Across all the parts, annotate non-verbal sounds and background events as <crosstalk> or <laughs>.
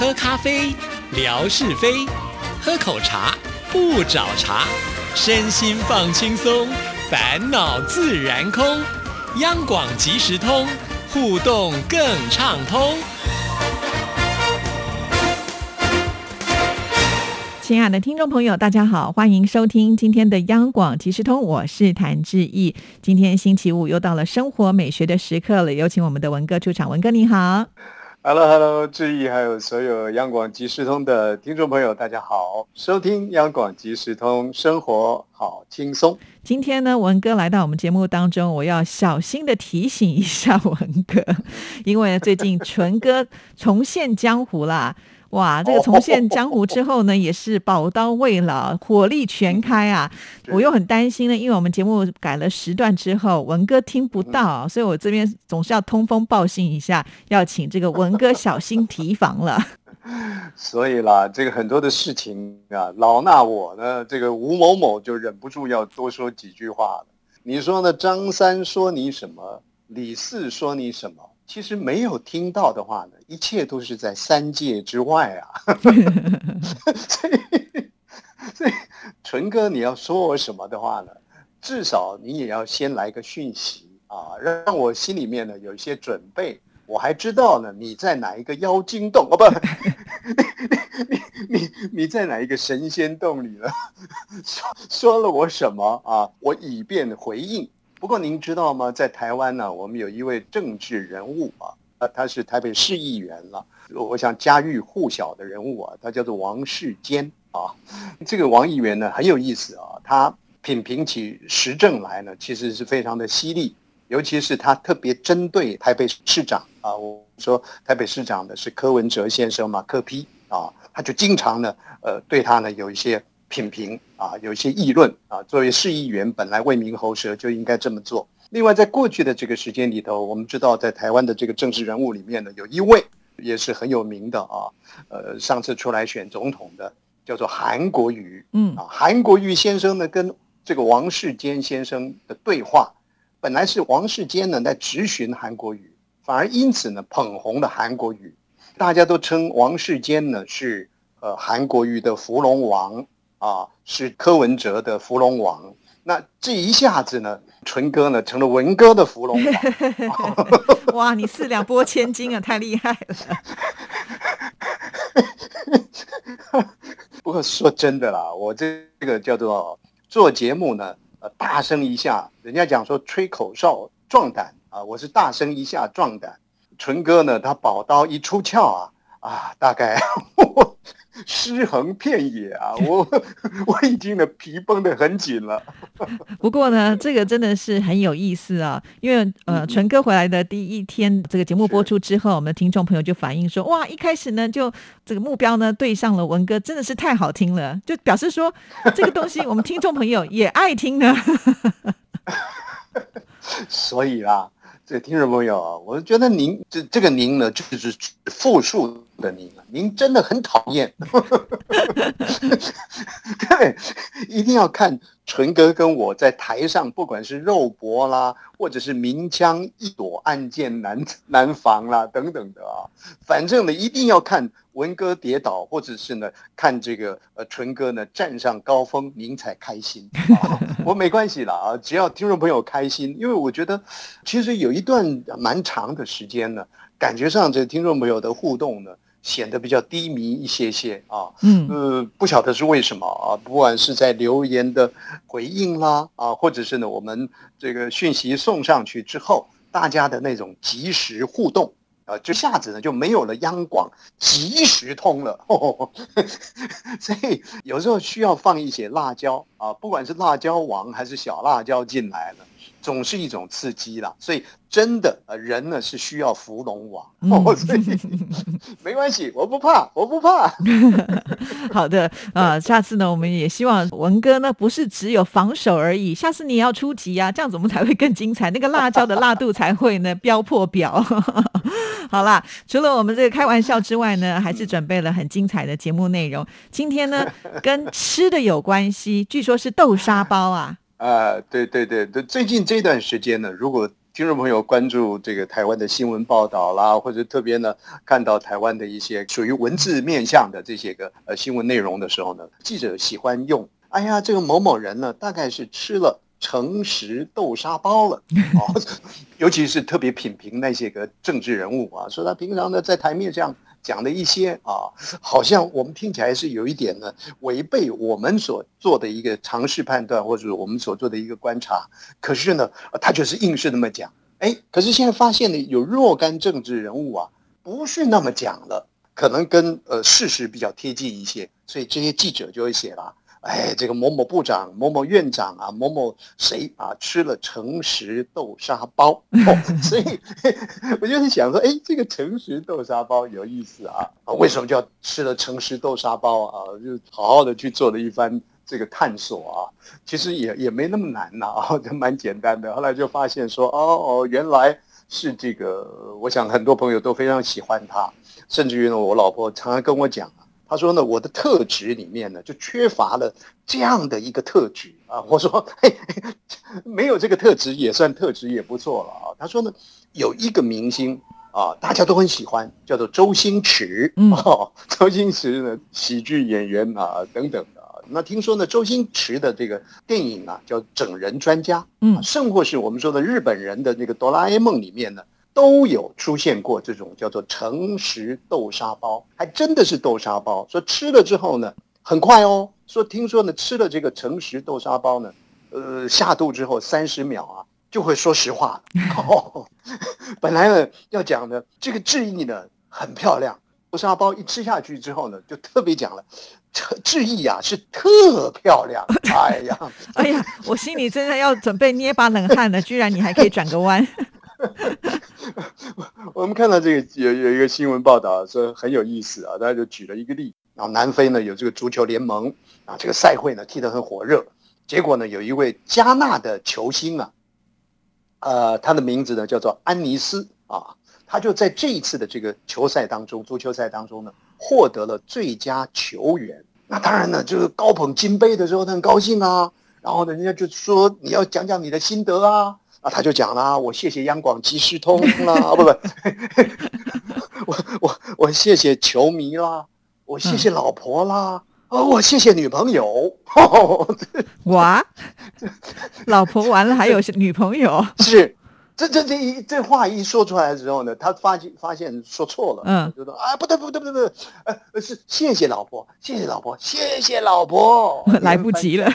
喝咖啡，聊是非；喝口茶，不找茬。身心放轻松，烦恼自然空。央广即时通，互动更畅通。亲爱的听众朋友，大家好，欢迎收听今天的央广即时通，我是谭志毅。今天星期五又到了生活美学的时刻了，有请我们的文哥出场。文哥你好，Hello，Hello，志毅还有所有央广即时通的听众朋友，大家好，收听央广即时通，生活好轻松。今天呢，文哥来到我们节目当中，我要小心的提醒一下 <laughs> 文哥，因为最近纯哥重现江湖啦。哇，<laughs> 这个重现江湖之后呢，也是宝刀未老，火力全开啊！我又很担心呢，因为我们节目改了时段之后，文哥听不到，所以我这边总是要通风报信一下，要请这个文哥小心 <laughs> 提防了。<laughs> 所以啦，这个很多的事情啊，老衲我呢，这个吴某某就忍不住要多说几句话了。你说呢？张三说你什么？李四说你什么？其实没有听到的话呢，一切都是在三界之外啊。<laughs> 所以，所以纯哥，你要说我什么的话呢？至少你也要先来个讯息啊，让我心里面呢有一些准备。我还知道呢，你在哪一个妖精洞？哦，不，<laughs> 你你你在哪一个神仙洞里了？<laughs> 说说了我什么啊？我以便回应。不过您知道吗？在台湾呢，我们有一位政治人物啊，呃，他是台北市议员了。我想家喻户晓的人物啊，他叫做王世坚啊。这个王议员呢很有意思啊，他品评起时政来呢，其实是非常的犀利，尤其是他特别针对台北市长啊。我说台北市长的是柯文哲先生嘛，柯批啊，他就经常呢，呃，对他呢有一些。品评啊，有一些议论啊。作为市议员，本来为民喉舌，就应该这么做。另外，在过去的这个时间里头，我们知道，在台湾的这个政治人物里面呢，有一位也是很有名的啊。呃，上次出来选总统的叫做韩国瑜。嗯啊，韩国瑜先生呢，跟这个王世坚先生的对话，本来是王世坚呢在质询韩国瑜，反而因此呢捧红了韩国瑜。大家都称王世坚呢是呃韩国瑜的芙蓉王。啊，是柯文哲的芙蓉王，那这一下子呢，纯哥呢成了文哥的芙蓉王。<laughs> 哇，你四两拨千斤啊，太厉害了。<laughs> 不过说真的啦，我这个叫做做节目呢，呃，大声一下，人家讲说吹口哨壮胆啊，我是大声一下壮胆。纯哥呢，他宝刀一出鞘啊，啊，大概。<laughs> 尸横遍野啊！<laughs> 我 <laughs> 我已经的皮绷得很紧了。<laughs> 不过呢，这个真的是很有意思啊！因为呃，纯哥回来的第一天，这个节目播出之后，我们的听众朋友就反映说：哇，一开始呢，就这个目标呢对上了文哥，真的是太好听了，就表示说这个东西我们听众朋友也爱听呢。所以啦。这听众朋友啊，我觉得您这这个您呢，就是复数的您您真的很讨厌。<laughs> <laughs> 对，一定要看纯哥跟我在台上，不管是肉搏啦，或者是明枪易躲，暗箭难难防啦，等等的啊，反正呢，一定要看文哥跌倒，或者是呢，看这个呃纯哥呢站上高峰，您才开心。<laughs> 我没关系了啊，只要听众朋友开心，因为我觉得其实有一段蛮长的时间呢，感觉上这听众朋友的互动呢。显得比较低迷一些些啊，嗯，呃，不晓得是为什么啊，不管是在留言的回应啦啊，或者是呢，我们这个讯息送上去之后，大家的那种及时互动啊，这下子呢就没有了央广及时通了，<laughs> 所以有时候需要放一些辣椒啊，不管是辣椒王还是小辣椒进来了。总是一种刺激啦，所以真的呃，人呢是需要伏龙王，所以 <laughs> 没关系，我不怕，我不怕。<laughs> 好的啊，下次呢，我们也希望文哥呢不是只有防守而已，下次你也要出击啊，这样子我们才会更精彩，那个辣椒的辣度才会呢飙破表。<laughs> 好啦，除了我们这个开玩笑之外呢，还是准备了很精彩的节目内容。今天呢，跟吃的有关系，据说说是豆沙包啊。啊，对对对对，最近这段时间呢，如果听众朋友关注这个台湾的新闻报道啦，或者特别呢看到台湾的一些属于文字面向的这些个呃新闻内容的时候呢，记者喜欢用，哎呀，这个某某人呢，大概是吃了诚实豆沙包了，哦，<laughs> 尤其是特别品评那些个政治人物啊，说他平常呢在台面上。讲的一些啊，好像我们听起来是有一点呢，违背我们所做的一个常识判断，或者我们所做的一个观察。可是呢，他就是硬是那么讲。哎，可是现在发现呢，有若干政治人物啊，不是那么讲了，可能跟呃事实比较贴近一些，所以这些记者就会写了。哎，这个某某部长、某某院长啊，某某谁啊，吃了诚实豆沙包，哦所以我就在想说，哎，这个诚实豆沙包有意思啊，啊，为什么叫吃了诚实豆沙包啊？就好好的去做了一番这个探索啊，其实也也没那么难呐，啊，<laughs> 就蛮简单的。后来就发现说，哦哦，原来是这个，我想很多朋友都非常喜欢他，甚至于呢，我老婆常常跟我讲。他说呢，我的特质里面呢，就缺乏了这样的一个特质啊。我说，<laughs> 嘿，没有这个特质也算特质也不错了啊。他说呢，有一个明星啊，大家都很喜欢，叫做周星驰。<laughs> 哦，周星驰呢，喜剧演员啊，等等的。那听说呢，周星驰的这个电影啊，叫《整人专家》，嗯，甚或是我们说的日本人的那个《哆啦 A 梦》里面呢。都有出现过这种叫做诚实豆沙包，还真的是豆沙包。说吃了之后呢，很快哦。说听说呢，吃了这个诚实豆沙包呢，呃，下肚之后三十秒啊，就会说实话。<laughs> <laughs> 本来呢要讲的这个致意呢很漂亮，豆沙包一吃下去之后呢，就特别讲了，致意啊是特漂亮。哎呀，哎呀，我心里真的要准备捏把冷汗了，居然你还可以转个弯。<laughs> 我们看到这个有有一个新闻报道说很有意思啊，大家就举了一个例，然后南非呢有这个足球联盟啊，这个赛会呢踢得很火热，结果呢有一位加纳的球星啊，呃，他的名字呢叫做安尼斯啊，他就在这一次的这个球赛当中，足球赛当中呢获得了最佳球员。那当然呢，就是高捧金杯的时候他很高兴啊，然后呢人家就说你要讲讲你的心得啊。啊，他就讲啦，我谢谢央广即时通啦，啊不不，<laughs> 我我我谢谢球迷啦，我谢谢老婆啦，哦，我谢谢女朋友。<laughs> 哇，老婆完了还有女朋友？是，这这这一这话一说出来之后呢，他发现发现说错了，嗯，就说啊，不对不对不对不对，呃，是谢谢老婆，谢谢老婆，谢谢老婆，<laughs> 来不及了，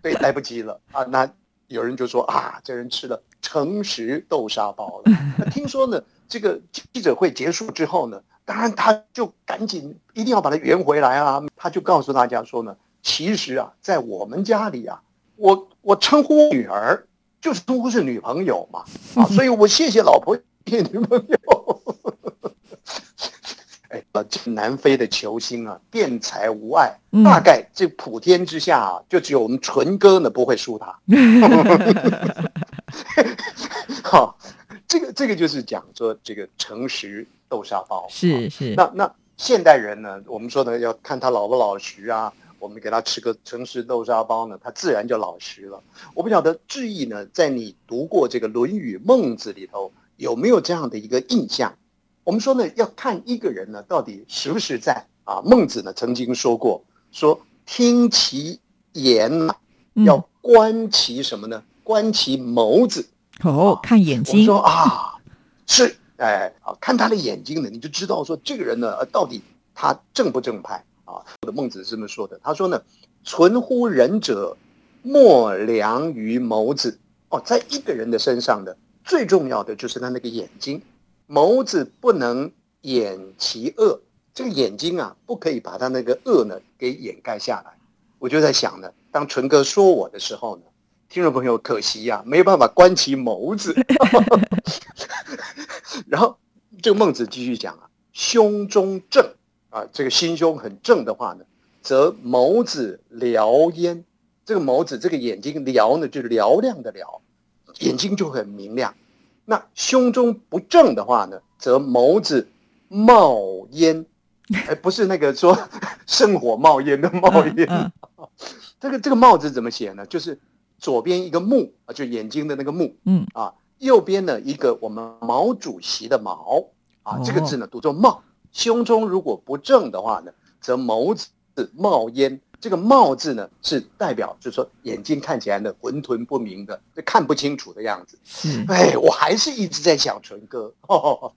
对，来不及了啊，那。有人就说啊，这人吃了诚实豆沙包了。那听说呢，这个记者会结束之后呢，当然他就赶紧一定要把它圆回来啊。他就告诉大家说呢，其实啊，在我们家里啊，我我称呼女儿就是称呼是女朋友嘛啊，所以我谢谢老婆，谢谢女朋友。呃，这南非的球星啊，辩才无碍，大概这普天之下啊，就只有我们纯哥呢不会输他。<laughs> 好，这个这个就是讲说这个诚实豆沙包是是。那那现代人呢，我们说呢要看他老不老实啊，我们给他吃个诚实豆沙包呢，他自然就老实了。我不晓得志毅呢，在你读过这个《论语》《孟子》里头有没有这样的一个印象？我们说呢，要看一个人呢到底实不实在啊。孟子呢曾经说过，说听其言呐，要观其什么呢？观其眸子。哦，看眼睛。说啊，是，哎，啊，看他的眼睛呢，你就知道说这个人呢，到底他正不正派啊？的孟子是这么说的。他说呢，存乎仁者，莫良于眸子。哦，在一个人的身上呢，最重要的就是他那个眼睛。眸子不能掩其恶，这个眼睛啊，不可以把他那个恶呢给掩盖下来。我就在想呢，当纯哥说我的时候呢，听众朋友可惜呀，没有办法观其眸子。<laughs> 然后这个孟子继续讲啊，胸中正啊，这个心胸很正的话呢，则眸子燎焉。这个眸子，这个眼睛燎呢，就是嘹亮的嘹，眼睛就很明亮。那胸中不正的话呢，则眸子冒烟，<laughs> 哎，不是那个说 <laughs> 圣火冒烟的冒烟。这个这个“冒”字怎么写呢？就是左边一个目啊，就眼睛的那个目，嗯啊，右边呢一个我们毛主席的毛啊，这个字呢读作冒。胸中如果不正的话呢，则眸子冒烟。这个帽字呢是代表，就是说眼睛看起来呢浑沌不明的，看不清楚的样子。哎，我还是一直在想纯哥。好，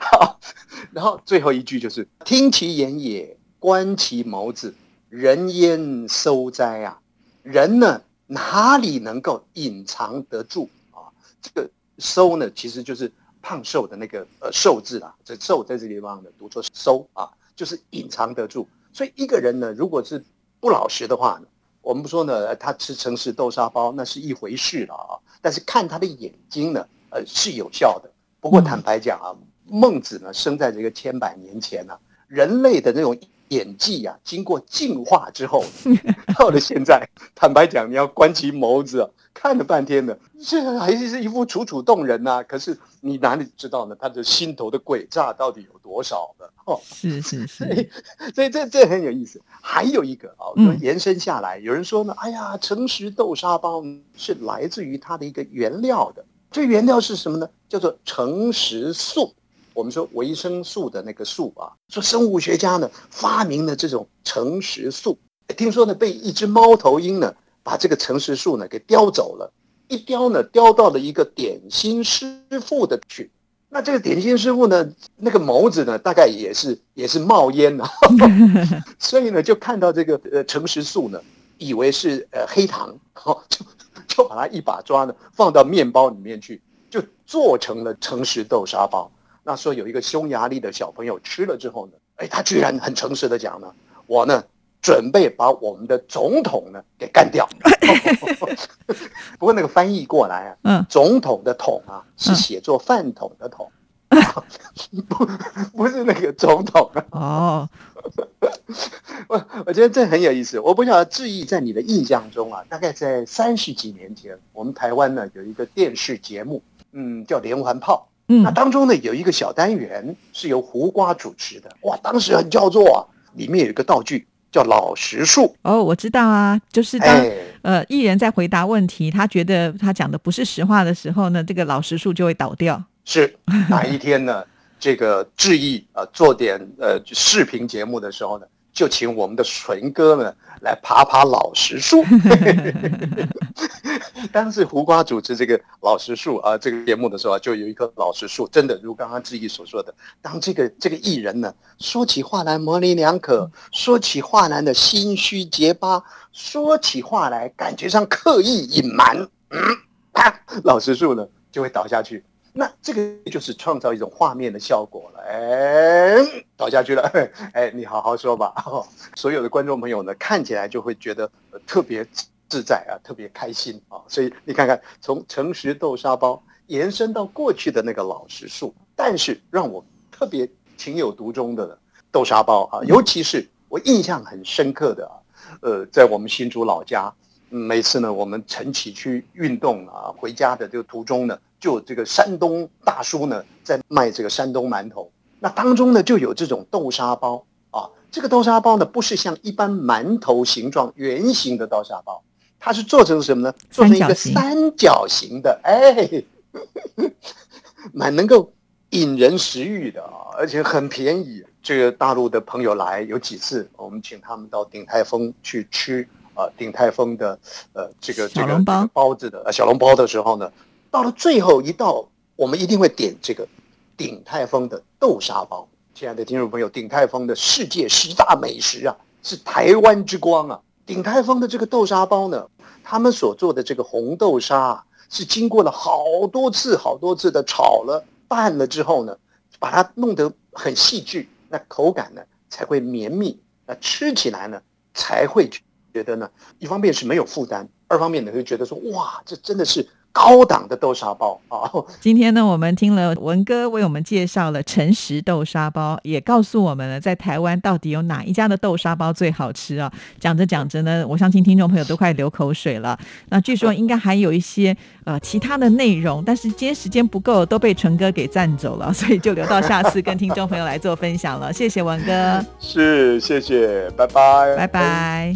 <laughs> 然后最后一句就是听其言也，观其眸子，人焉收哉啊？人呢哪里能够隐藏得住啊？这个收呢其实就是胖瘦的那个呃瘦字啊，这瘦在这个地方呢读作收啊，就是隐藏得住。所以一个人呢，如果是不老实的话呢，我们不说呢，他吃城市豆沙包那是一回事了啊。但是看他的眼睛呢，呃是有效的。不过坦白讲啊，孟子呢生在这个千百年前呢，人类的那种。演技啊，经过进化之后，到了现在，坦白讲，你要关起眸子看了半天呢，这还是是一副楚楚动人呐。可是你哪里知道呢？他的心头的诡诈到底有多少呢？哦，是是是，所以这这很有意思。还有一个啊，延伸下来，有人说呢，哎呀，诚实豆沙包是来自于它的一个原料的，这原料是什么呢？叫做诚实素。我们说维生素的那个素啊，说生物学家呢发明了这种诚实素，听说呢被一只猫头鹰呢把这个诚实素呢给叼走了，一叼呢叼到了一个点心师傅的去，那这个点心师傅呢那个眸子呢大概也是也是冒烟呐，<laughs> 所以呢就看到这个呃诚实素呢，以为是呃黑糖，好就就把它一把抓呢放到面包里面去，就做成了诚实豆沙包。那说有一个匈牙利的小朋友吃了之后呢，哎，他居然很诚实的讲呢，我呢准备把我们的总统呢给干掉。<laughs> 不过那个翻译过来啊，嗯，总统的统啊是写作饭桶的桶，<laughs> 不不是那个总统哦。<laughs> 我我觉得这很有意思。我不晓得志毅在你的印象中啊，大概在三十几年前，我们台湾呢有一个电视节目，嗯，叫连环炮。那当中呢，有一个小单元是由胡瓜主持的，哇，当时很叫座啊。里面有一个道具叫老实树。哦，我知道啊，就是当呃艺人在回答问题，他觉得他讲的不是实话的时候呢，这个老实树就会倒掉。是哪一天呢？<laughs> 这个志毅啊，做点呃视频节目的时候呢？就请我们的纯哥呢来爬爬老实树。<laughs> <laughs> <laughs> 当时胡瓜主持这个老实树啊这个节目的时候，就有一棵老实树，真的如刚刚志毅所说的，当这个这个艺人呢说起话来模棱两可，说起话来的心虚结巴，说起话来感觉上刻意隐瞒，嗯，老实树呢就会倒下去。那这个就是创造一种画面的效果了，哎，倒下去了，哎，你好好说吧。所有的观众朋友呢，看起来就会觉得特别自在啊，特别开心啊。所以你看看，从诚实豆沙包延伸到过去的那个老实树，但是让我特别情有独钟的豆沙包啊，尤其是我印象很深刻的啊，呃，在我们新竹老家，每次呢，我们晨起去运动啊，回家的这个途中呢。就这个山东大叔呢，在卖这个山东馒头，那当中呢就有这种豆沙包啊。这个豆沙包呢，不是像一般馒头形状圆形的豆沙包，它是做成什么呢？做成一个三角形的，哎，<laughs> 蛮能够引人食欲的啊，而且很便宜。这个大陆的朋友来有几次，我们请他们到鼎泰丰去吃啊，鼎泰丰的呃这个这个包子的小笼包的时候呢。到了最后一道，我们一定会点这个鼎泰丰的豆沙包。亲爱的听众朋友，鼎泰丰的世界十大美食啊，是台湾之光啊！鼎泰丰的这个豆沙包呢，他们所做的这个红豆沙，是经过了好多次、好多次的炒了、拌了之后呢，把它弄得很细致，那口感呢才会绵密，那吃起来呢才会觉得呢，一方面是没有负担，二方面呢会觉得说，哇，这真的是。高档的豆沙包啊！今天呢，我们听了文哥为我们介绍了诚实豆沙包，也告诉我们了在台湾到底有哪一家的豆沙包最好吃啊！讲着讲着呢，我相信听众朋友都快流口水了。那据说应该还有一些呃其他的内容，但是今天时间不够，都被纯哥给占走了，<laughs> 所以就留到下次跟听众朋友来做分享了。谢谢文哥，是谢谢，拜拜，拜拜。